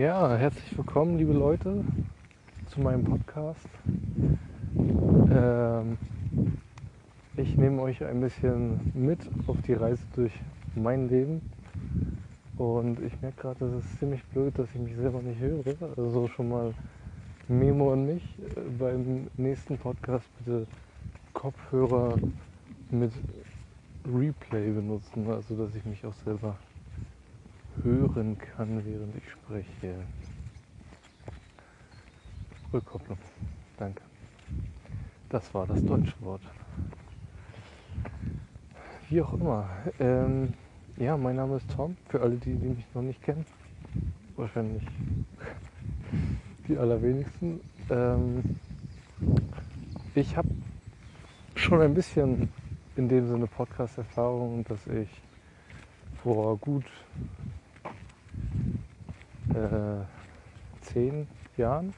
Ja, herzlich willkommen, liebe Leute, zu meinem Podcast. Ähm, ich nehme euch ein bisschen mit auf die Reise durch mein Leben. Und ich merke gerade, es ist ziemlich blöd, dass ich mich selber nicht höre. Also schon mal Memo an mich. Beim nächsten Podcast bitte Kopfhörer mit Replay benutzen, also dass ich mich auch selber hören kann, während ich spreche. Rückkopplung. Danke. Das war das deutsche Wort. Wie auch immer. Ähm, ja, mein Name ist Tom. Für alle, die, die mich noch nicht kennen. Wahrscheinlich die allerwenigsten. Ähm, ich habe schon ein bisschen in dem Sinne Podcast-Erfahrung, dass ich vor gut äh, zehn Jahren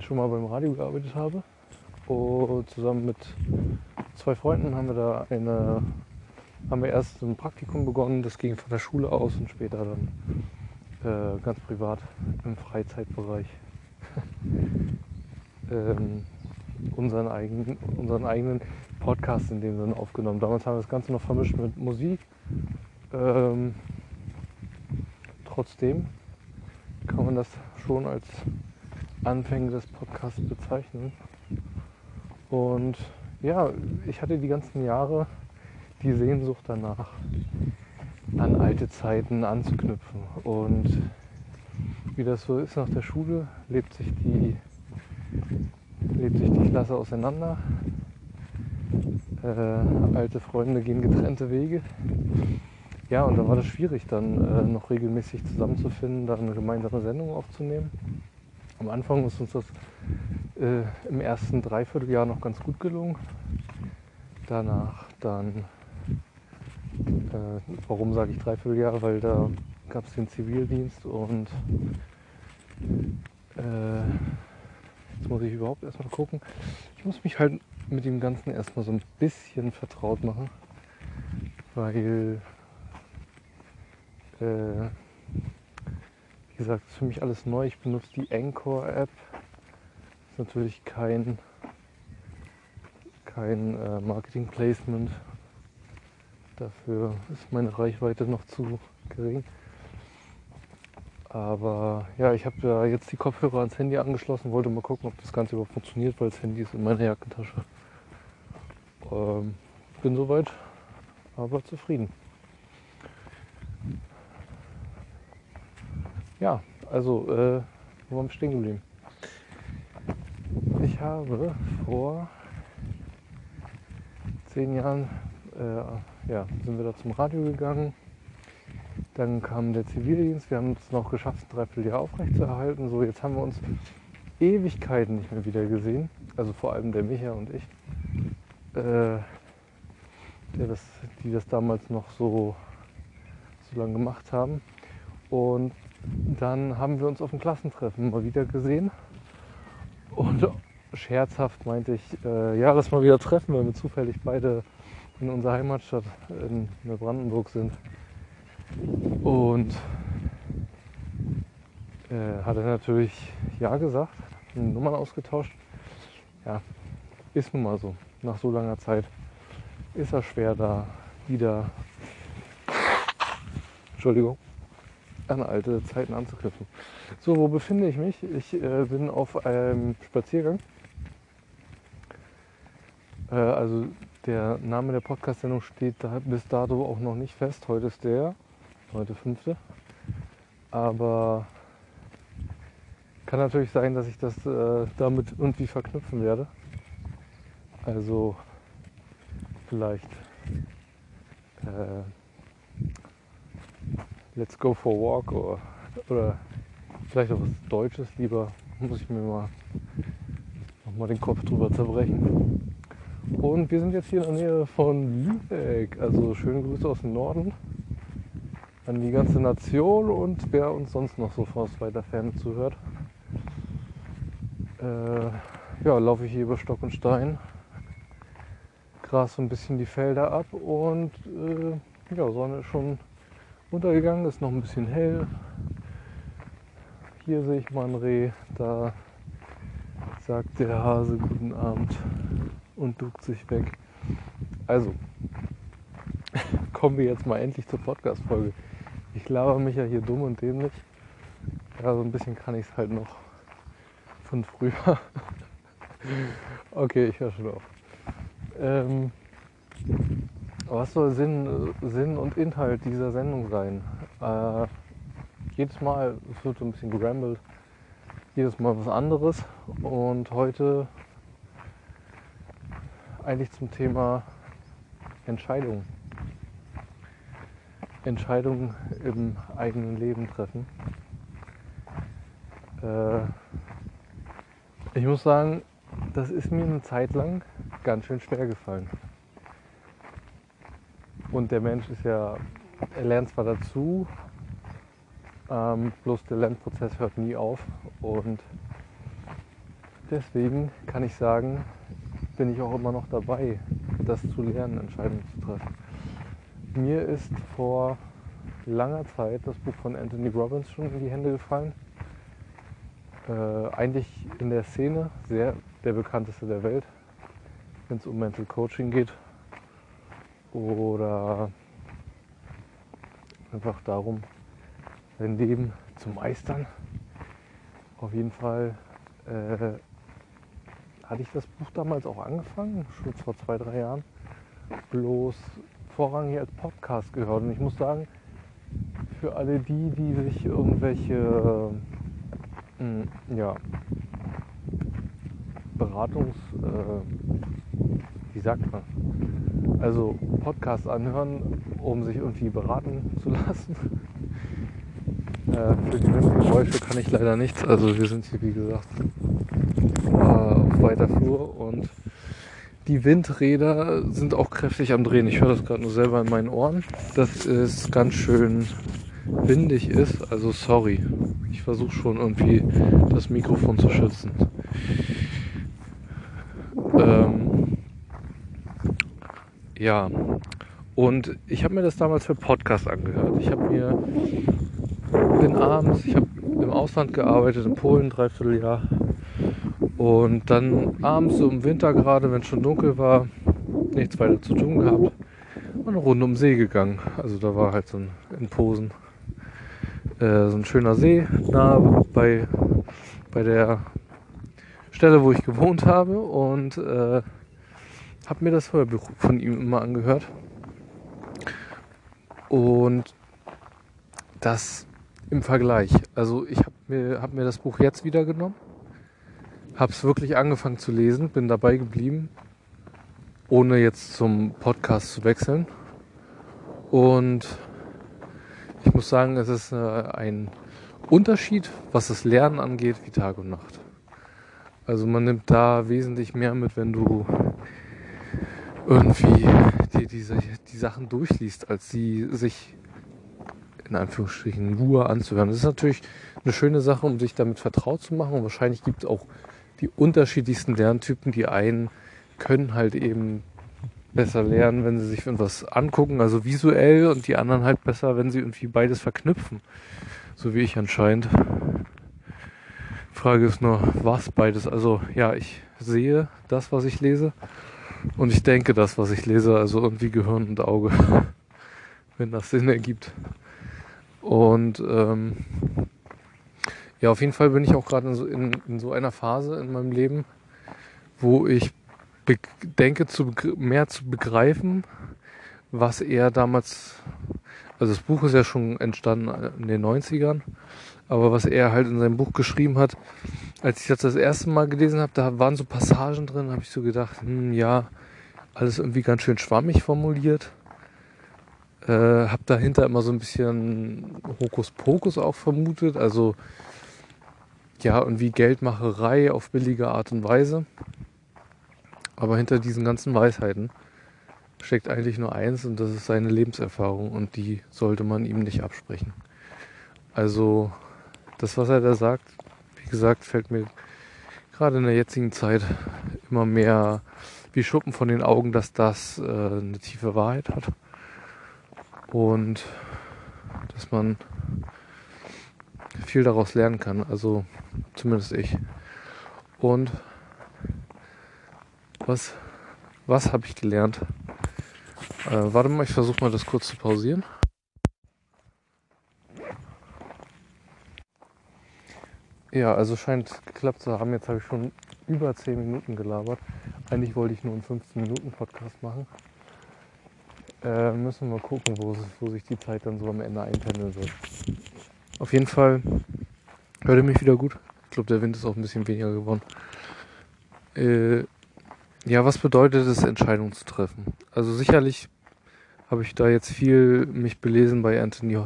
schon mal beim Radio gearbeitet habe. Und zusammen mit zwei Freunden haben wir da eine, haben wir erst ein Praktikum begonnen, das ging von der Schule aus und später dann äh, ganz privat im Freizeitbereich ähm, unseren, eigenen, unseren eigenen Podcast in dem Sinne aufgenommen. Damals haben wir das Ganze noch vermischt mit Musik. Ähm, trotzdem kann man das schon als Anfänge des Podcasts bezeichnen. Und ja, ich hatte die ganzen Jahre die Sehnsucht danach, an alte Zeiten anzuknüpfen. Und wie das so ist nach der Schule, lebt sich die, lebt sich die Klasse auseinander. Äh, alte Freunde gehen getrennte Wege. Ja, und da war das schwierig, dann äh, noch regelmäßig zusammenzufinden, da eine gemeinsame Sendung aufzunehmen. Am Anfang ist uns das äh, im ersten Dreivierteljahr noch ganz gut gelungen. Danach dann, äh, warum sage ich Dreivierteljahr? Weil da gab es den Zivildienst und äh, jetzt muss ich überhaupt erstmal gucken. Ich muss mich halt mit dem Ganzen erstmal so ein bisschen vertraut machen, weil äh, wie gesagt, ist für mich alles neu. Ich benutze die Anchor-App. Ist natürlich kein, kein äh, Marketing-Placement. Dafür ist meine Reichweite noch zu gering. Aber ja, ich habe ja jetzt die Kopfhörer ans Handy angeschlossen, wollte mal gucken, ob das Ganze überhaupt funktioniert, weil das Handy ist in meiner Jackentasche. Ähm, bin soweit, aber zufrieden. Ja, also, äh, wo waren wir stehen geblieben? Ich habe vor zehn Jahren, äh, ja, sind wir da zum Radio gegangen. Dann kam der Zivildienst. Wir haben es noch geschafft, ein Dreivierteljahr aufrechtzuerhalten. So, jetzt haben wir uns Ewigkeiten nicht mehr wieder gesehen. Also vor allem der Micha und ich. Äh, der das, die das damals noch so, so lange gemacht haben. Und dann haben wir uns auf dem Klassentreffen mal wieder gesehen. Und scherzhaft meinte ich, äh, ja, lass mal wieder treffen, weil wir zufällig beide in unserer Heimatstadt in Neubrandenburg sind. Und äh, hat er natürlich Ja gesagt, Nummern ausgetauscht. Ja, ist nun mal so. Nach so langer Zeit ist er schwer da wieder. Entschuldigung an alte Zeiten anzuknüpfen. So, wo befinde ich mich? Ich äh, bin auf einem Spaziergang. Äh, also der Name der Podcast-Sendung steht da bis dato auch noch nicht fest. Heute ist der, heute fünfte. Aber kann natürlich sein, dass ich das äh, damit irgendwie verknüpfen werde. Also vielleicht äh, Let's go for a walk oder, oder vielleicht auch was Deutsches lieber. Muss ich mir mal nochmal den Kopf drüber zerbrechen. Und wir sind jetzt hier in der Nähe von Lübeck. Also schöne Grüße aus dem Norden an die ganze Nation und wer uns sonst noch so aus weiter Ferne zuhört. Äh, ja, laufe ich hier über Stock und Stein, gras so ein bisschen die Felder ab und äh, ja, Sonne ist schon untergegangen, ist noch ein bisschen hell. hier sehe ich mal ein Reh, da sagt der Hase guten Abend und duckt sich weg. Also, kommen wir jetzt mal endlich zur Podcast-Folge. Ich laber mich ja hier dumm und dämlich. Ja, so ein bisschen kann ich es halt noch von früher. okay, ich höre schon auf. Ähm, was soll Sinn, Sinn und Inhalt dieser Sendung sein? Äh, jedes Mal, es wird so ein bisschen gerambelt, jedes Mal was anderes. Und heute eigentlich zum Thema Entscheidungen. Entscheidungen im eigenen Leben treffen. Äh, ich muss sagen, das ist mir eine Zeit lang ganz schön schwer gefallen. Und der Mensch ist ja, er lernt zwar dazu, ähm, bloß der Lernprozess hört nie auf. Und deswegen kann ich sagen, bin ich auch immer noch dabei, das zu lernen, Entscheidungen zu treffen. Mir ist vor langer Zeit das Buch von Anthony Robbins schon in die Hände gefallen. Äh, eigentlich in der Szene sehr der bekannteste der Welt, wenn es um Mental Coaching geht oder einfach darum, sein Leben zu meistern. Auf jeden Fall äh, hatte ich das Buch damals auch angefangen, schon vor zwei, drei Jahren, bloß vorrangig als Podcast gehört. Und ich muss sagen, für alle die, die sich irgendwelche äh, ja, Beratungs, äh, wie sagt man, also Podcast anhören, um sich irgendwie beraten zu lassen. äh, für die Windgeräusche kann ich leider nichts. Also wir sind hier wie gesagt äh, auf weiter Flur und die Windräder sind auch kräftig am Drehen. Ich höre das gerade nur selber in meinen Ohren, dass es ganz schön windig ist. Also sorry. Ich versuche schon irgendwie das Mikrofon zu schützen. Ähm, ja, und ich habe mir das damals für Podcast angehört. Ich habe mir bin abends, ich habe im Ausland gearbeitet, in Polen dreiviertel Jahr. Und dann abends so im Winter gerade, wenn es schon dunkel war, nichts weiter zu tun gehabt, eine Runde um See gegangen. Also da war halt so ein in Posen äh, so ein schöner See nah bei, bei der Stelle, wo ich gewohnt habe und äh, habe mir das Hörbuch von ihm immer angehört. Und das im Vergleich. Also ich habe mir, hab mir das Buch jetzt wieder genommen, habe es wirklich angefangen zu lesen, bin dabei geblieben, ohne jetzt zum Podcast zu wechseln. Und ich muss sagen, es ist äh, ein Unterschied, was das Lernen angeht, wie Tag und Nacht. Also man nimmt da wesentlich mehr mit, wenn du irgendwie die, diese, die Sachen durchliest, als sie sich in Anführungsstrichen nur anzuhören. Das ist natürlich eine schöne Sache, um sich damit vertraut zu machen. Und wahrscheinlich gibt es auch die unterschiedlichsten Lerntypen. Die einen können halt eben besser lernen, wenn sie sich etwas angucken, also visuell, und die anderen halt besser, wenn sie irgendwie beides verknüpfen. So wie ich anscheinend. Frage ist nur, was beides? Also ja, ich sehe das, was ich lese und ich denke das, was ich lese, also irgendwie Gehirn und Auge, wenn das Sinn ergibt. Und ähm, ja, auf jeden Fall bin ich auch gerade in, so, in, in so einer Phase in meinem Leben, wo ich denke, zu, mehr zu begreifen, was er damals, also das Buch ist ja schon entstanden in den 90ern, aber was er halt in seinem Buch geschrieben hat, als ich das das erste Mal gelesen habe, da waren so Passagen drin, habe ich so gedacht, hm, ja, alles irgendwie ganz schön schwammig formuliert. Äh, habe dahinter immer so ein bisschen Hokuspokus auch vermutet, also ja, irgendwie Geldmacherei auf billige Art und Weise. Aber hinter diesen ganzen Weisheiten steckt eigentlich nur eins und das ist seine Lebenserfahrung und die sollte man ihm nicht absprechen. Also das, was er da sagt, gesagt, fällt mir gerade in der jetzigen Zeit immer mehr wie Schuppen von den Augen, dass das äh, eine tiefe Wahrheit hat und dass man viel daraus lernen kann. Also zumindest ich. Und was, was habe ich gelernt? Äh, warte mal, ich versuche mal das kurz zu pausieren. Ja, also scheint geklappt zu haben. Jetzt habe ich schon über 10 Minuten gelabert. Eigentlich wollte ich nur einen 15 Minuten Podcast machen. Äh, müssen wir mal gucken, wo, wo sich die Zeit dann so am Ende einpendeln wird. Auf jeden Fall hört ihr mich wieder gut. Ich glaube, der Wind ist auch ein bisschen weniger geworden. Äh, ja, was bedeutet es, Entscheidungen zu treffen? Also sicherlich habe ich da jetzt viel mich belesen bei Anthony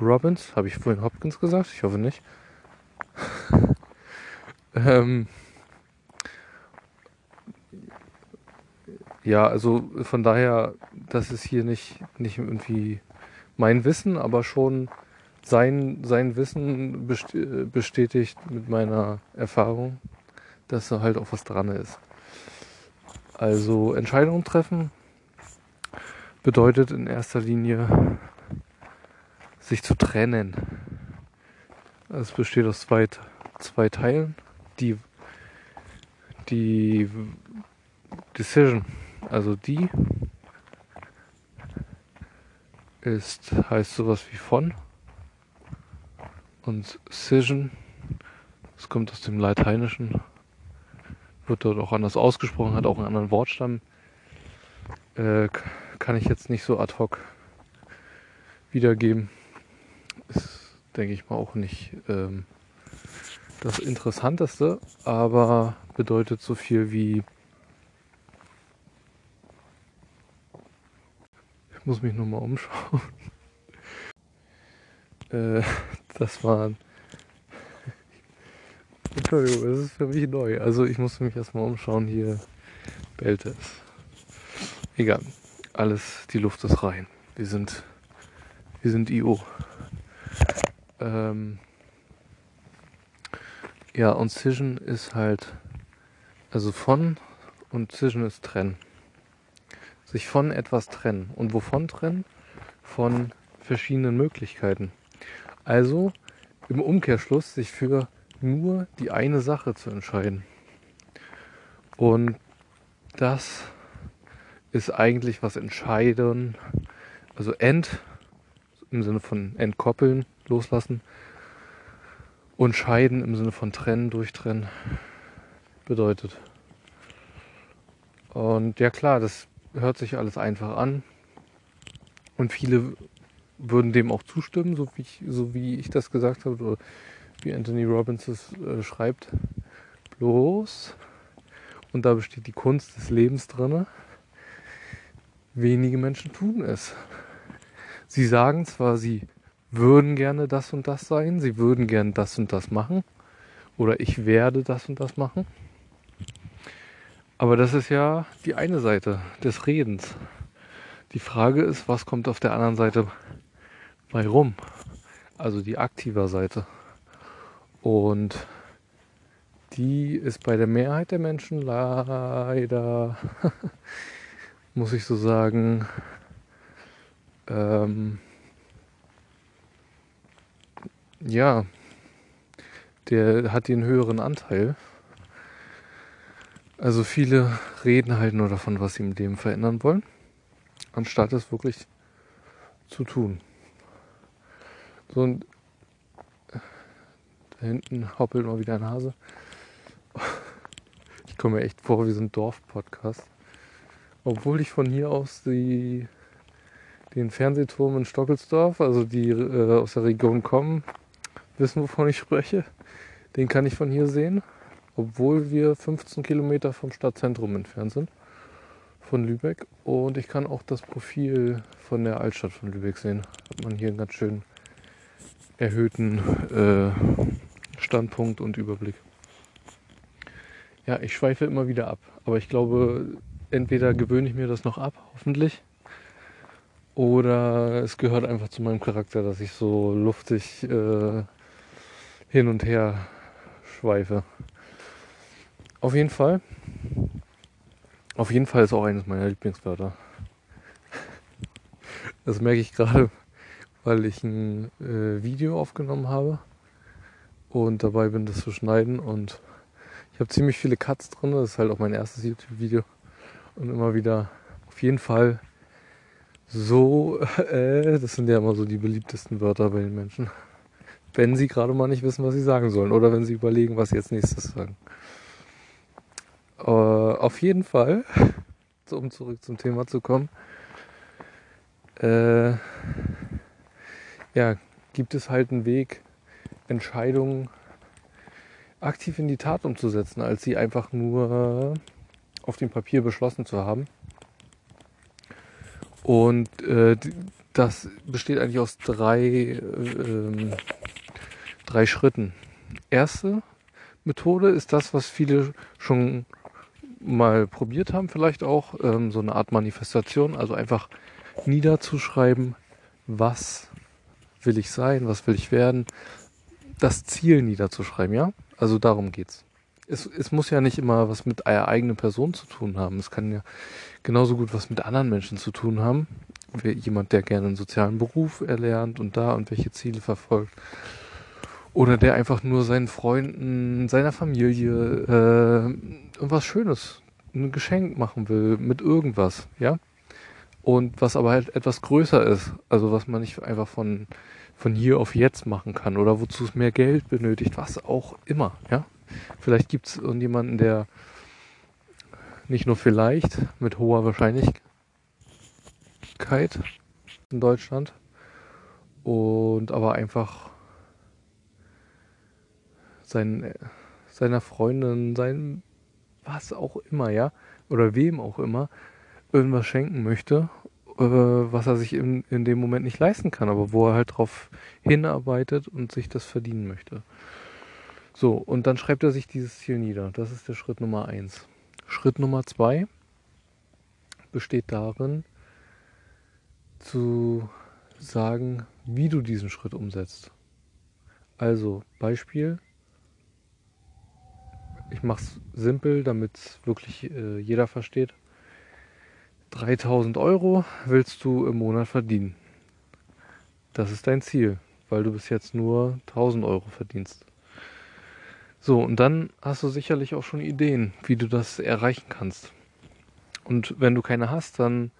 Robbins. Habe ich vorhin Hopkins gesagt? Ich hoffe nicht. ähm, ja, also von daher, das ist hier nicht, nicht irgendwie mein Wissen, aber schon sein, sein Wissen bestätigt mit meiner Erfahrung, dass da halt auch was dran ist. Also Entscheidungen treffen bedeutet in erster Linie sich zu trennen. Es besteht aus zwei, zwei Teilen. Die, die Decision, also die ist, heißt sowas wie von. Und Scission, das kommt aus dem Lateinischen, wird dort auch anders ausgesprochen, hat auch einen anderen Wortstamm. Äh, kann ich jetzt nicht so ad hoc wiedergeben. Ist, denke ich mal, auch nicht ähm, das Interessanteste, aber bedeutet so viel wie ich muss mich nur mal umschauen. äh, das waren Entschuldigung, das ist für mich neu. Also ich musste mich erstmal umschauen. Hier bellt es. Egal. Alles, die Luft ist rein. Wir sind, wir sind IO. Ähm, ja, und Cision ist halt, also von und Cision ist trennen. Sich von etwas trennen. Und wovon trennen? Von verschiedenen Möglichkeiten. Also im Umkehrschluss sich für nur die eine Sache zu entscheiden. Und das ist eigentlich was entscheiden, also end im Sinne von entkoppeln, loslassen und scheiden im Sinne von trennen, durchtrennen bedeutet. Und ja klar, das hört sich alles einfach an und viele würden dem auch zustimmen, so wie ich, so wie ich das gesagt habe oder wie Anthony Robbins es äh, schreibt. Bloß, und da besteht die Kunst des Lebens drin, wenige Menschen tun es. Sie sagen zwar, sie würden gerne das und das sein, sie würden gerne das und das machen, oder ich werde das und das machen. Aber das ist ja die eine Seite des Redens. Die Frage ist, was kommt auf der anderen Seite bei rum? Also die aktive Seite. Und die ist bei der Mehrheit der Menschen leider, muss ich so sagen, ähm, ja, der hat den höheren Anteil. Also viele reden halt nur davon, was sie im Leben verändern wollen, anstatt es wirklich zu tun. So, und da hinten hoppelt mal wieder ein Hase. Ich komme mir echt vor wie so ein Dorf-Podcast. Obwohl ich von hier aus die, den Fernsehturm in Stockelsdorf, also die äh, aus der Region kommen, wissen, wovon ich spreche. Den kann ich von hier sehen. Obwohl wir 15 Kilometer vom Stadtzentrum entfernt sind. Von Lübeck. Und ich kann auch das Profil von der Altstadt von Lübeck sehen. Hat man hier einen ganz schön erhöhten äh, Standpunkt und Überblick. Ja, ich schweife immer wieder ab, aber ich glaube, entweder gewöhne ich mir das noch ab, hoffentlich, oder es gehört einfach zu meinem Charakter, dass ich so luftig äh, hin und her schweife. Auf jeden Fall. Auf jeden Fall ist auch eines meiner Lieblingswörter. Das merke ich gerade, weil ich ein äh, Video aufgenommen habe und dabei bin, das zu schneiden. Und ich habe ziemlich viele Cuts drin. Das ist halt auch mein erstes YouTube-Video. Und immer wieder auf jeden Fall so, äh, das sind ja immer so die beliebtesten Wörter bei den Menschen. Wenn sie gerade mal nicht wissen, was sie sagen sollen. Oder wenn sie überlegen, was sie jetzt nächstes sagen. Äh, auf jeden Fall, um zurück zum Thema zu kommen, äh, ja, gibt es halt einen Weg, Entscheidungen aktiv in die Tat umzusetzen, als sie einfach nur auf dem Papier beschlossen zu haben. Und äh, das besteht eigentlich aus drei, äh, drei Schritten. Erste Methode ist das, was viele schon mal probiert haben, vielleicht auch ähm, so eine Art Manifestation, also einfach niederzuschreiben, was will ich sein, was will ich werden, das Ziel niederzuschreiben, ja? Also darum geht's. Es, es muss ja nicht immer was mit einer eigenen Person zu tun haben. Es kann ja genauso gut was mit anderen Menschen zu tun haben. Jemand, der gerne einen sozialen Beruf erlernt und da und welche Ziele verfolgt. Oder der einfach nur seinen Freunden, seiner Familie äh, irgendwas Schönes, ein Geschenk machen will mit irgendwas, ja? Und was aber halt etwas größer ist. Also was man nicht einfach von von hier auf jetzt machen kann oder wozu es mehr Geld benötigt, was auch immer. Ja? Vielleicht gibt es irgendjemanden, der nicht nur vielleicht mit hoher Wahrscheinlichkeit in Deutschland und aber einfach sein, seiner Freundin, sein was auch immer, ja, oder wem auch immer, irgendwas schenken möchte äh, was er sich in, in dem Moment nicht leisten kann, aber wo er halt drauf hinarbeitet und sich das verdienen möchte. So, und dann schreibt er sich dieses Ziel nieder. Das ist der Schritt Nummer eins. Schritt Nummer zwei besteht darin, zu sagen, wie du diesen Schritt umsetzt. Also Beispiel, ich mache es simpel, damit wirklich äh, jeder versteht. 3000 Euro willst du im Monat verdienen. Das ist dein Ziel, weil du bis jetzt nur 1000 Euro verdienst. So, und dann hast du sicherlich auch schon Ideen, wie du das erreichen kannst. Und wenn du keine hast, dann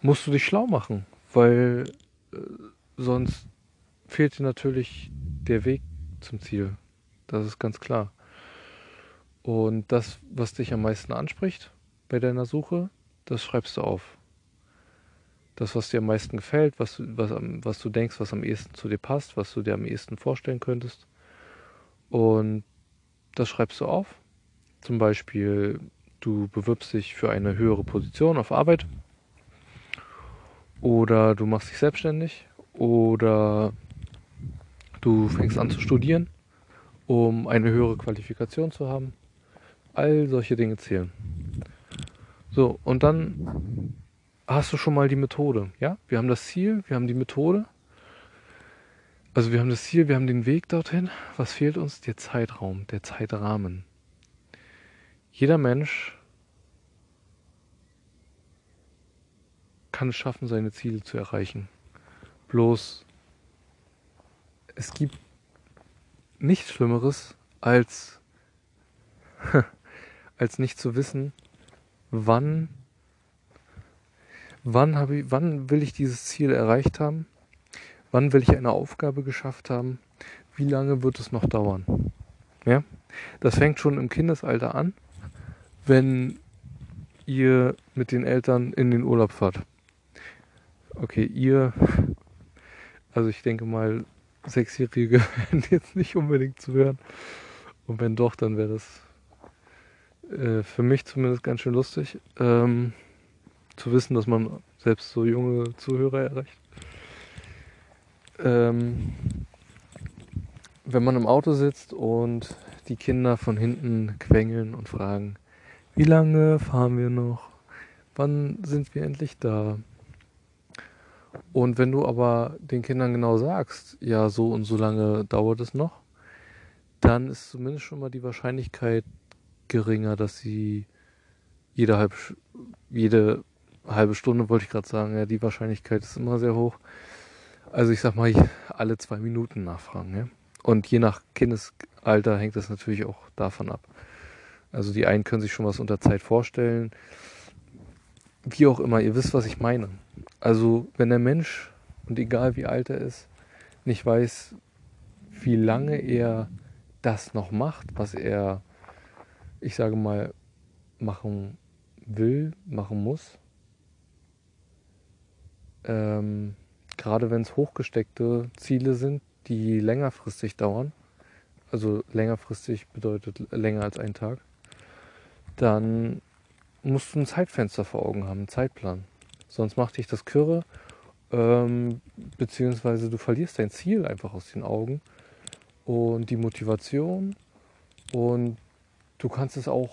musst du dich schlau machen, weil äh, sonst fehlt dir natürlich der Weg zum Ziel. Das ist ganz klar. Und das, was dich am meisten anspricht bei deiner Suche, das schreibst du auf. Das, was dir am meisten gefällt, was, was, was du denkst, was am ehesten zu dir passt, was du dir am ehesten vorstellen könntest. Und das schreibst du auf. Zum Beispiel, du bewirbst dich für eine höhere Position auf Arbeit. Oder du machst dich selbstständig. Oder du fängst an zu studieren, um eine höhere Qualifikation zu haben. All solche Dinge zählen. So, und dann hast du schon mal die Methode. Ja, wir haben das Ziel, wir haben die Methode. Also wir haben das Ziel, wir haben den Weg dorthin. Was fehlt uns? Der Zeitraum, der Zeitrahmen. Jeder Mensch kann es schaffen, seine Ziele zu erreichen. Bloß es gibt nichts Schlimmeres als als nicht zu wissen, wann, wann, habe ich, wann will ich dieses Ziel erreicht haben, wann will ich eine Aufgabe geschafft haben, wie lange wird es noch dauern. Ja? Das fängt schon im Kindesalter an, wenn ihr mit den Eltern in den Urlaub fahrt. Okay, ihr, also ich denke mal, Sechsjährige werden jetzt nicht unbedingt zu hören. Und wenn doch, dann wäre das äh, für mich zumindest ganz schön lustig, ähm, zu wissen, dass man selbst so junge Zuhörer erreicht. Ähm, wenn man im Auto sitzt und die Kinder von hinten quengeln und fragen, wie lange fahren wir noch? Wann sind wir endlich da? Und wenn du aber den Kindern genau sagst, ja, so und so lange dauert es noch, dann ist zumindest schon mal die Wahrscheinlichkeit geringer, dass sie jede halbe, jede halbe Stunde, wollte ich gerade sagen, ja, die Wahrscheinlichkeit ist immer sehr hoch. Also ich sag mal, alle zwei Minuten nachfragen. Ja? Und je nach Kindesalter hängt das natürlich auch davon ab. Also die einen können sich schon was unter Zeit vorstellen. Wie auch immer, ihr wisst, was ich meine. Also wenn der Mensch, und egal wie alt er ist, nicht weiß, wie lange er das noch macht, was er, ich sage mal, machen will, machen muss, ähm, gerade wenn es hochgesteckte Ziele sind, die längerfristig dauern, also längerfristig bedeutet länger als ein Tag, dann musst du ein Zeitfenster vor Augen haben, einen Zeitplan. Sonst macht dich das Kürre, ähm, beziehungsweise du verlierst dein Ziel einfach aus den Augen und die Motivation und du kannst es auch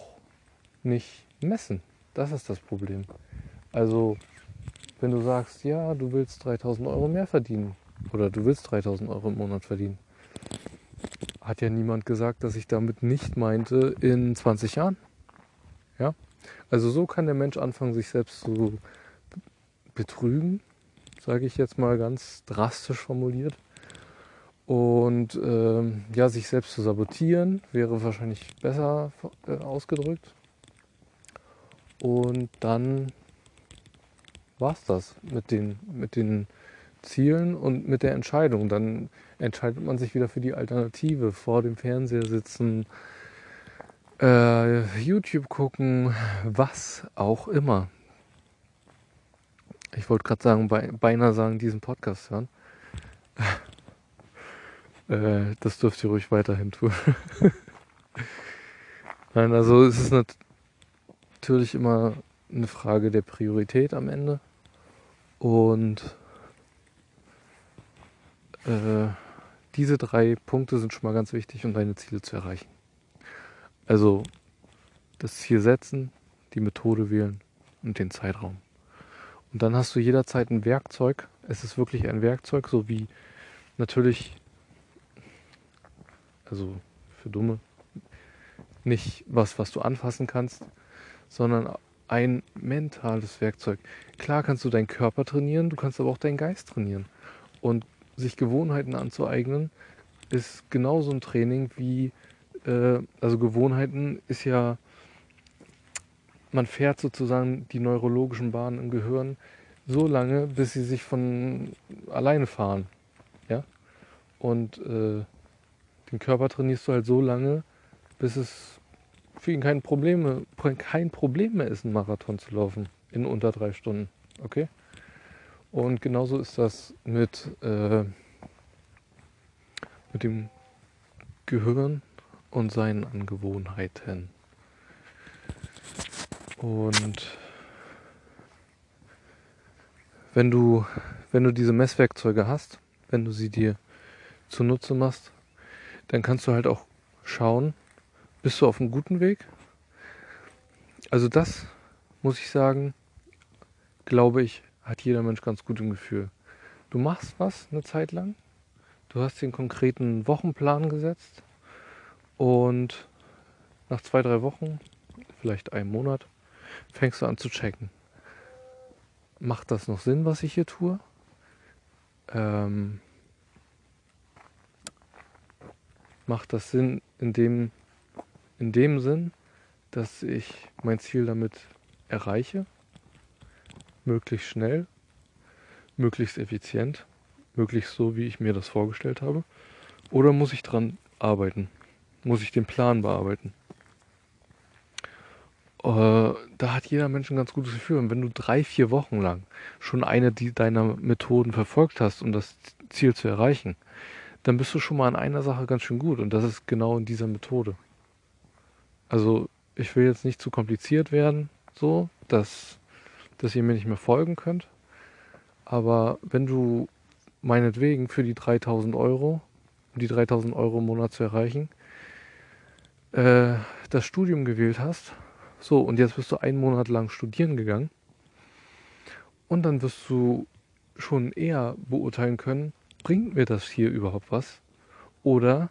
nicht messen. Das ist das Problem. Also wenn du sagst, ja, du willst 3000 Euro mehr verdienen oder du willst 3000 Euro im Monat verdienen, hat ja niemand gesagt, dass ich damit nicht meinte in 20 Jahren. Ja, also so kann der Mensch anfangen, sich selbst zu betrügen, sage ich jetzt mal ganz drastisch formuliert. Und ähm, ja, sich selbst zu sabotieren wäre wahrscheinlich besser äh, ausgedrückt. Und dann war es das mit den, mit den Zielen und mit der Entscheidung. Dann entscheidet man sich wieder für die Alternative, vor dem Fernseher sitzen, äh, YouTube gucken, was auch immer. Ich wollte gerade sagen, be beinahe sagen, diesen Podcast hören. Äh, das dürft ihr ruhig weiterhin tun. Nein, also es ist natürlich immer eine Frage der Priorität am Ende. Und äh, diese drei Punkte sind schon mal ganz wichtig, um deine Ziele zu erreichen. Also das Ziel setzen, die Methode wählen und den Zeitraum. Und dann hast du jederzeit ein Werkzeug. Es ist wirklich ein Werkzeug, so wie natürlich, also für Dumme, nicht was, was du anfassen kannst, sondern ein mentales Werkzeug. Klar kannst du deinen Körper trainieren, du kannst aber auch deinen Geist trainieren. Und sich Gewohnheiten anzueignen, ist genauso ein Training wie, äh, also Gewohnheiten ist ja, man fährt sozusagen die neurologischen Bahnen im Gehirn so lange, bis sie sich von alleine fahren. Ja? Und äh, den Körper trainierst du halt so lange, bis es für ihn kein Problem, kein Problem mehr ist, einen Marathon zu laufen in unter drei Stunden. Okay? Und genauso ist das mit, äh, mit dem Gehirn und seinen Angewohnheiten. Und wenn du, wenn du diese Messwerkzeuge hast, wenn du sie dir zunutze machst, dann kannst du halt auch schauen, bist du auf einem guten Weg? Also das muss ich sagen, glaube ich, hat jeder Mensch ganz gut im Gefühl. Du machst was eine Zeit lang, du hast den konkreten Wochenplan gesetzt und nach zwei, drei Wochen, vielleicht einem Monat, fängst du an zu checken. Macht das noch Sinn, was ich hier tue? Ähm, macht das Sinn in dem in dem Sinn, dass ich mein Ziel damit erreiche, möglichst schnell, möglichst effizient, möglichst so, wie ich mir das vorgestellt habe? Oder muss ich dran arbeiten? Muss ich den Plan bearbeiten? Äh, da hat jeder Mensch ein ganz gutes Gefühl. Und wenn du drei, vier Wochen lang schon eine deiner Methoden verfolgt hast, um das Ziel zu erreichen, dann bist du schon mal an einer Sache ganz schön gut. Und das ist genau in dieser Methode. Also ich will jetzt nicht zu kompliziert werden, so, dass, dass ihr mir nicht mehr folgen könnt. Aber wenn du meinetwegen für die 3000 Euro, um die 3000 Euro im Monat zu erreichen, äh, das Studium gewählt hast, so, und jetzt bist du einen Monat lang studieren gegangen, und dann wirst du schon eher beurteilen können, bringt mir das hier überhaupt was? Oder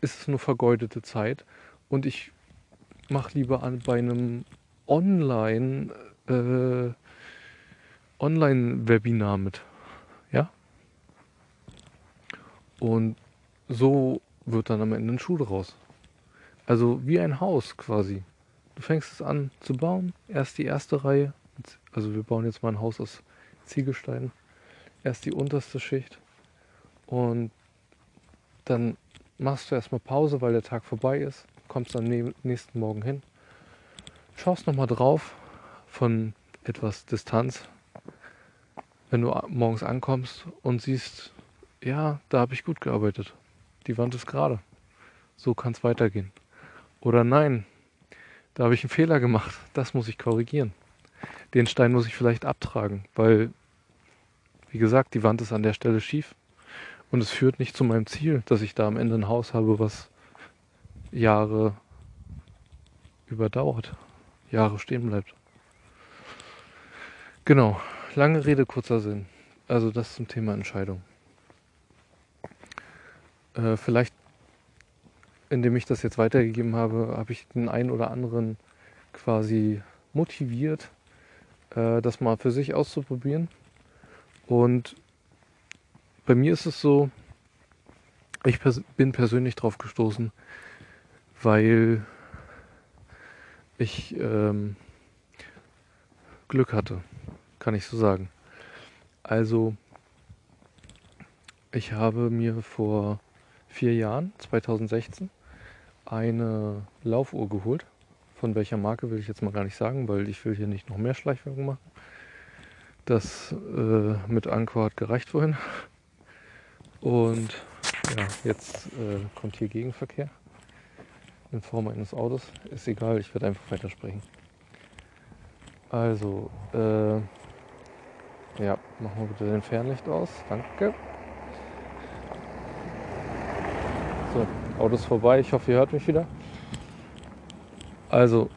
ist es nur vergeudete Zeit und ich mach lieber an bei einem Online äh, Online-Webinar mit. Ja? Und so wird dann am Ende ein Schuh draus. Also wie ein Haus quasi. Du fängst es an zu bauen, erst die erste Reihe, also wir bauen jetzt mal ein Haus aus Ziegelsteinen, erst die unterste Schicht und dann machst du erstmal Pause, weil der Tag vorbei ist, kommst am nächsten Morgen hin, schaust nochmal drauf von etwas Distanz, wenn du morgens ankommst und siehst, ja, da habe ich gut gearbeitet. Die Wand ist gerade. So kann es weitergehen. Oder nein, da habe ich einen Fehler gemacht. Das muss ich korrigieren. Den Stein muss ich vielleicht abtragen, weil, wie gesagt, die Wand ist an der Stelle schief. Und es führt nicht zu meinem Ziel, dass ich da am Ende ein Haus habe, was Jahre überdauert, Jahre stehen bleibt. Genau, lange Rede, kurzer Sinn. Also das zum Thema Entscheidung. Äh, vielleicht, indem ich das jetzt weitergegeben habe, habe ich den einen oder anderen quasi motiviert, äh, das mal für sich auszuprobieren. Und bei mir ist es so, ich pers bin persönlich drauf gestoßen, weil ich ähm, Glück hatte, kann ich so sagen. Also, ich habe mir vor vier Jahren, 2016, eine Laufuhr geholt. Von welcher Marke will ich jetzt mal gar nicht sagen, weil ich will hier nicht noch mehr Schleichwerbung machen. Das äh, mit Anchor hat gereicht vorhin. Und ja, jetzt äh, kommt hier Gegenverkehr in Form eines Autos. Ist egal, ich werde einfach weitersprechen. Also, äh, ja, machen wir bitte den Fernlicht aus. Danke. So, Auto ist vorbei. Ich hoffe, ihr hört mich wieder. Also,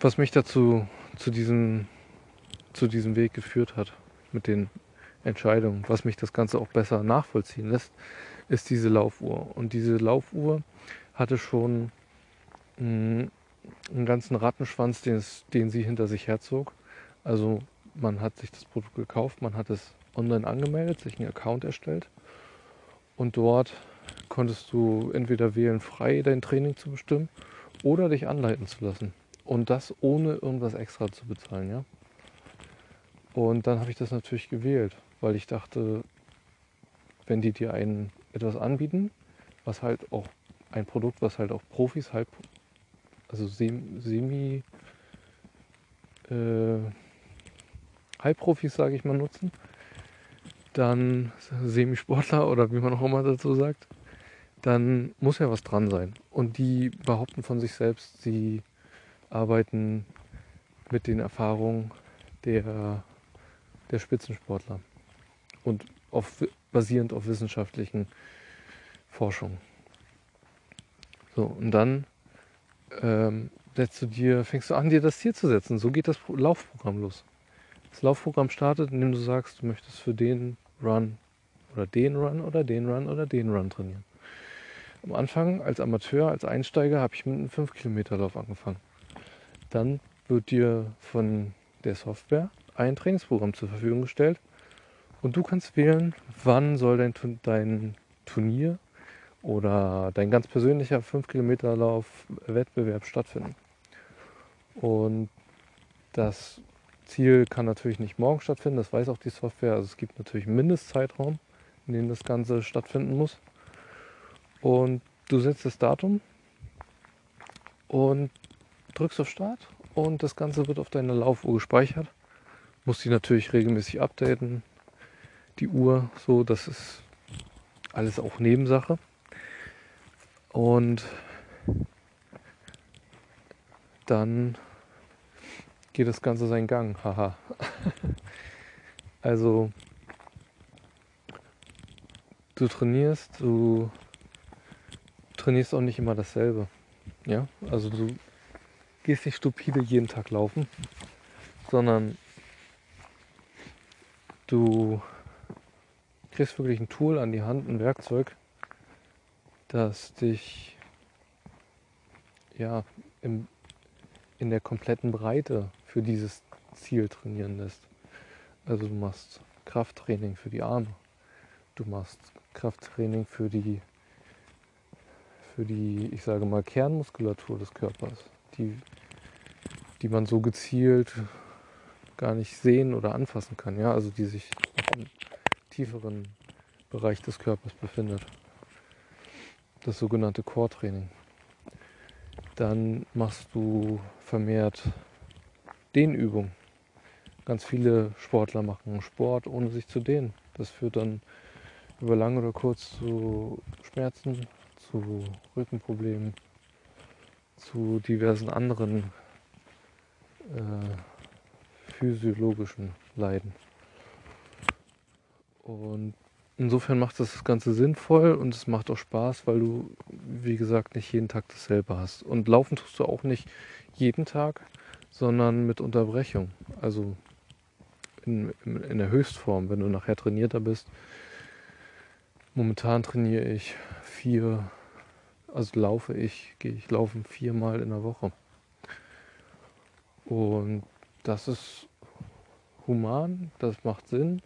was mich dazu zu diesem, zu diesem Weg geführt hat mit den Entscheidung. Was mich das Ganze auch besser nachvollziehen lässt, ist diese Laufuhr. Und diese Laufuhr hatte schon mm, einen ganzen Rattenschwanz, den, es, den sie hinter sich herzog. Also man hat sich das Produkt gekauft, man hat es online angemeldet, sich einen Account erstellt und dort konntest du entweder wählen, frei dein Training zu bestimmen oder dich anleiten zu lassen. Und das ohne irgendwas extra zu bezahlen, ja. Und dann habe ich das natürlich gewählt weil ich dachte, wenn die dir ein, etwas anbieten, was halt auch ein Produkt, was halt auch Profis halb, also semi, äh, Halbprofis, sage ich mal, nutzen, dann Semisportler oder wie man auch immer dazu sagt, dann muss ja was dran sein. Und die behaupten von sich selbst, sie arbeiten mit den Erfahrungen der, der Spitzensportler und auf, basierend auf wissenschaftlichen Forschungen. So, und dann ähm, setzt du dir, fängst du an, dir das Ziel zu setzen. So geht das Laufprogramm los. Das Laufprogramm startet, indem du sagst, du möchtest für den Run oder den Run oder den Run oder den Run trainieren. Am Anfang als Amateur, als Einsteiger habe ich mit einem 5 Kilometer Lauf angefangen. Dann wird dir von der Software ein Trainingsprogramm zur Verfügung gestellt, und du kannst wählen, wann soll dein, dein Turnier oder dein ganz persönlicher 5 Kilometer Lauf Wettbewerb stattfinden. Und das Ziel kann natürlich nicht morgen stattfinden, das weiß auch die Software. Also es gibt natürlich einen Mindestzeitraum, in dem das Ganze stattfinden muss. Und du setzt das Datum und drückst auf Start und das Ganze wird auf deiner Laufuhr gespeichert. Musst die natürlich regelmäßig updaten, die Uhr. So, das ist alles auch Nebensache. Und dann geht das Ganze seinen Gang. Haha. also du trainierst, du trainierst auch nicht immer dasselbe. Ja, also du gehst nicht stupide jeden Tag laufen, sondern du kriegst wirklich ein Tool an die Hand, ein Werkzeug, das dich ja im, in der kompletten Breite für dieses Ziel trainieren lässt. Also du machst Krafttraining für die Arme, du machst Krafttraining für die für die, ich sage mal, Kernmuskulatur des Körpers, die, die man so gezielt gar nicht sehen oder anfassen kann, ja, also die sich im tieferen Bereich des Körpers befindet. Das sogenannte Core-Training. Dann machst du vermehrt Dehnübungen. Ganz viele Sportler machen Sport, ohne sich zu dehnen. Das führt dann über lang oder kurz zu Schmerzen, zu Rückenproblemen, zu diversen anderen äh, physiologischen Leiden. Und insofern macht das, das Ganze sinnvoll und es macht auch Spaß, weil du, wie gesagt, nicht jeden Tag dasselbe hast. Und laufen tust du auch nicht jeden Tag, sondern mit Unterbrechung. Also in, in, in der Höchstform, wenn du nachher trainierter bist. Momentan trainiere ich vier, also laufe ich, gehe ich laufen viermal in der Woche. Und das ist human, das macht Sinn.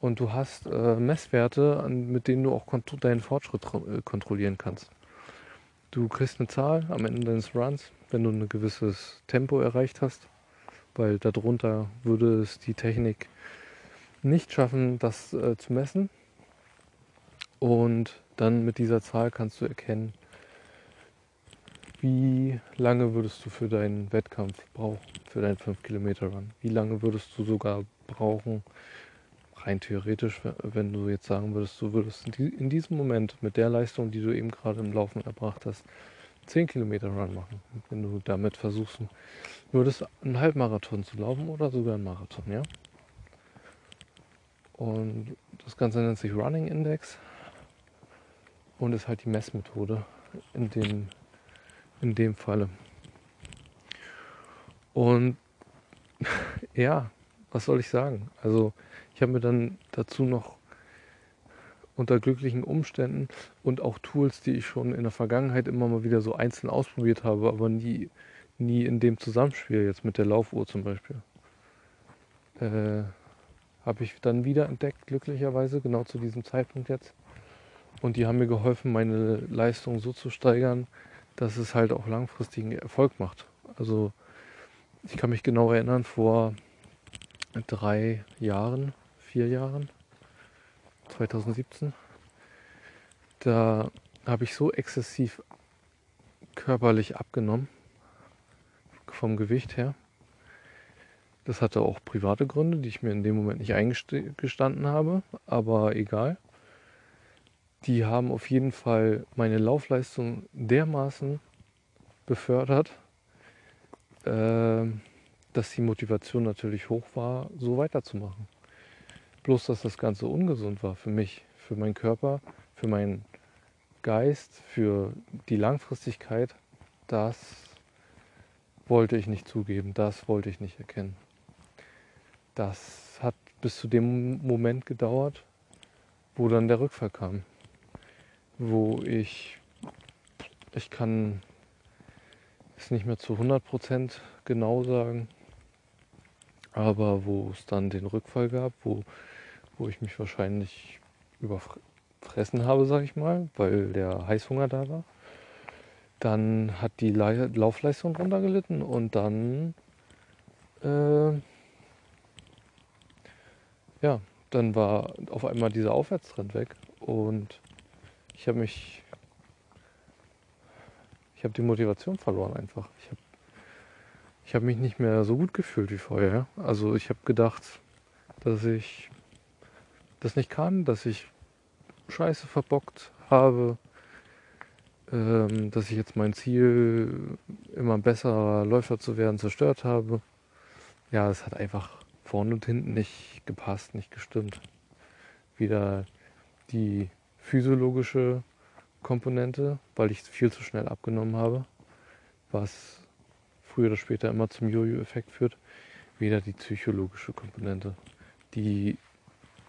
Und du hast äh, Messwerte, an, mit denen du auch deinen Fortschritt äh, kontrollieren kannst. Du kriegst eine Zahl am Ende deines Runs, wenn du ein gewisses Tempo erreicht hast weil darunter würde es die Technik nicht schaffen, das äh, zu messen. Und dann mit dieser Zahl kannst du erkennen, wie lange würdest du für deinen Wettkampf brauchen, für deinen 5 Kilometer Run? Wie lange würdest du sogar brauchen, rein theoretisch, wenn du jetzt sagen würdest, du würdest in diesem Moment mit der Leistung, die du eben gerade im Laufen erbracht hast, 10 Kilometer Run machen. Wenn du damit versuchst, das einen Halbmarathon zu laufen oder sogar einen Marathon, ja. Und das Ganze nennt sich Running Index und ist halt die Messmethode in dem, in dem Falle. Und ja, was soll ich sagen? Also ich habe mir dann dazu noch unter glücklichen Umständen und auch Tools, die ich schon in der Vergangenheit immer mal wieder so einzeln ausprobiert habe, aber nie, nie in dem Zusammenspiel, jetzt mit der Laufuhr zum Beispiel. Äh, habe ich dann wieder entdeckt, glücklicherweise, genau zu diesem Zeitpunkt jetzt. Und die haben mir geholfen, meine Leistung so zu steigern, dass es halt auch langfristigen Erfolg macht. Also ich kann mich genau erinnern, vor drei Jahren, vier Jahren, 2017. Da habe ich so exzessiv körperlich abgenommen vom Gewicht her. Das hatte auch private Gründe, die ich mir in dem Moment nicht eingestanden habe, aber egal. Die haben auf jeden Fall meine Laufleistung dermaßen befördert, dass die Motivation natürlich hoch war, so weiterzumachen. Bloß, dass das Ganze ungesund war für mich, für meinen Körper, für meinen Geist, für die Langfristigkeit, das wollte ich nicht zugeben, das wollte ich nicht erkennen. Das hat bis zu dem Moment gedauert, wo dann der Rückfall kam, wo ich, ich kann es nicht mehr zu 100% genau sagen, aber wo es dann den Rückfall gab, wo wo ich mich wahrscheinlich überfressen habe, sag ich mal, weil der Heißhunger da war. Dann hat die Laufleistung drunter gelitten und dann, äh, ja, dann war auf einmal dieser Aufwärtstrend weg und ich habe mich, ich habe die Motivation verloren einfach. Ich habe ich hab mich nicht mehr so gut gefühlt wie vorher. Also ich habe gedacht, dass ich das nicht kann, dass ich Scheiße verbockt habe, ähm, dass ich jetzt mein Ziel, immer besserer Läufer zu werden, zerstört habe. Ja, es hat einfach vorne und hinten nicht gepasst, nicht gestimmt. Wieder die physiologische Komponente, weil ich viel zu schnell abgenommen habe, was früher oder später immer zum Jojo-Effekt führt. Wieder die psychologische Komponente, die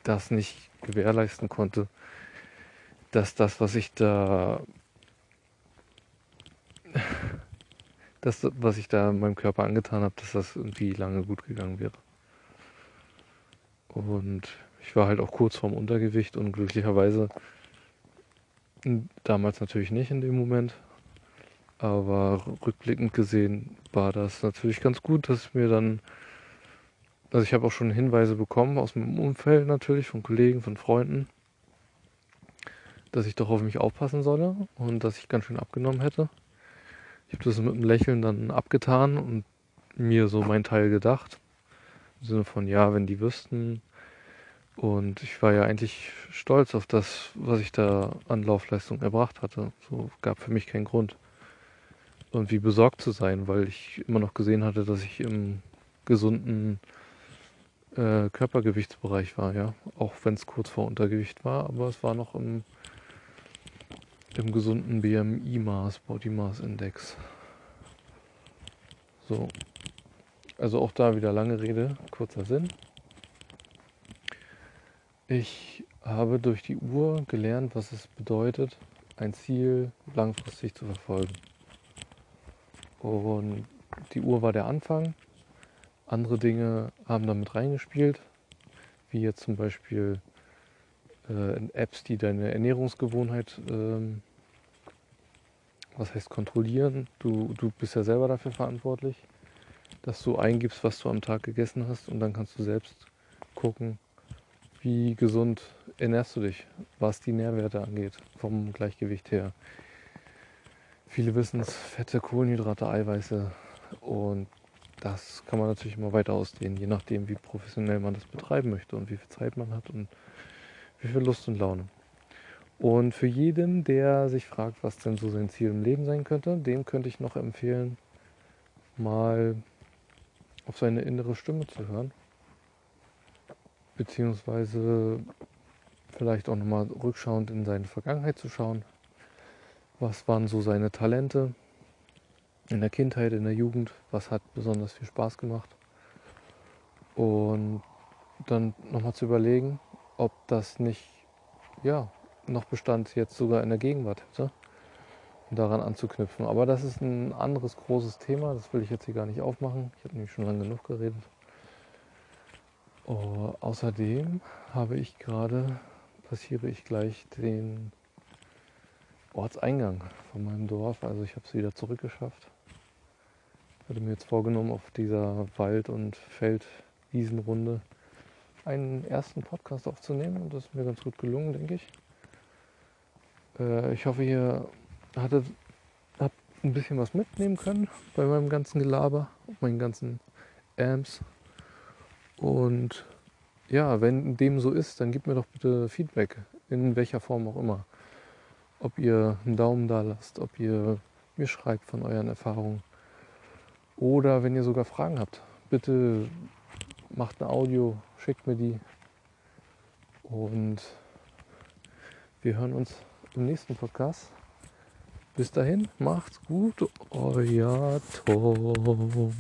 das nicht gewährleisten konnte, dass das, was ich da, das, was ich da meinem Körper angetan habe, dass das irgendwie lange gut gegangen wäre. Und ich war halt auch kurz vorm Untergewicht und glücklicherweise Damals natürlich nicht in dem Moment. Aber rückblickend gesehen war das natürlich ganz gut, dass mir dann, also ich habe auch schon Hinweise bekommen aus meinem Umfeld natürlich, von Kollegen, von Freunden, dass ich doch auf mich aufpassen solle und dass ich ganz schön abgenommen hätte. Ich habe das mit einem Lächeln dann abgetan und mir so mein Teil gedacht. Im Sinne von, ja, wenn die wüssten. Und ich war ja eigentlich stolz auf das, was ich da an Laufleistung erbracht hatte. So gab für mich keinen Grund, irgendwie besorgt zu sein, weil ich immer noch gesehen hatte, dass ich im gesunden äh, Körpergewichtsbereich war, ja. Auch wenn es kurz vor Untergewicht war, aber es war noch im, im gesunden BMI-Maß, Body Mass Index. So. Also auch da wieder lange Rede, kurzer Sinn. Ich habe durch die Uhr gelernt, was es bedeutet, ein Ziel langfristig zu verfolgen. Und die Uhr war der Anfang. Andere Dinge haben damit reingespielt, wie jetzt zum Beispiel äh, Apps, die deine Ernährungsgewohnheit, ähm, was heißt kontrollieren. Du, du bist ja selber dafür verantwortlich, dass du eingibst, was du am Tag gegessen hast und dann kannst du selbst gucken, wie gesund ernährst du dich, was die Nährwerte angeht, vom Gleichgewicht her. Viele wissen es, Fette, Kohlenhydrate, Eiweiße und das kann man natürlich immer weiter ausdehnen, je nachdem, wie professionell man das betreiben möchte und wie viel Zeit man hat und wie viel Lust und Laune. Und für jeden, der sich fragt, was denn so sein Ziel im Leben sein könnte, dem könnte ich noch empfehlen, mal auf seine innere Stimme zu hören beziehungsweise vielleicht auch nochmal rückschauend in seine Vergangenheit zu schauen. Was waren so seine Talente in der Kindheit, in der Jugend? Was hat besonders viel Spaß gemacht? Und dann nochmal zu überlegen, ob das nicht ja, noch Bestand jetzt sogar in der Gegenwart hätte und daran anzuknüpfen. Aber das ist ein anderes großes Thema, das will ich jetzt hier gar nicht aufmachen. Ich habe nämlich schon lange genug geredet. Oh, außerdem habe ich gerade, passiere ich gleich den Ortseingang von meinem Dorf. Also ich habe es wieder zurückgeschafft. Ich hatte mir jetzt vorgenommen, auf dieser Wald- und Feldwiesenrunde einen ersten Podcast aufzunehmen und das ist mir ganz gut gelungen, denke ich. Äh, ich hoffe, ihr hattet, habt ein bisschen was mitnehmen können bei meinem ganzen Gelaber, meinen ganzen Amps und ja, wenn dem so ist, dann gebt mir doch bitte Feedback, in welcher Form auch immer. Ob ihr einen Daumen da lasst, ob ihr mir schreibt von euren Erfahrungen. Oder wenn ihr sogar Fragen habt, bitte macht ein Audio, schickt mir die. Und wir hören uns im nächsten Podcast. Bis dahin, macht's gut, euer Tom.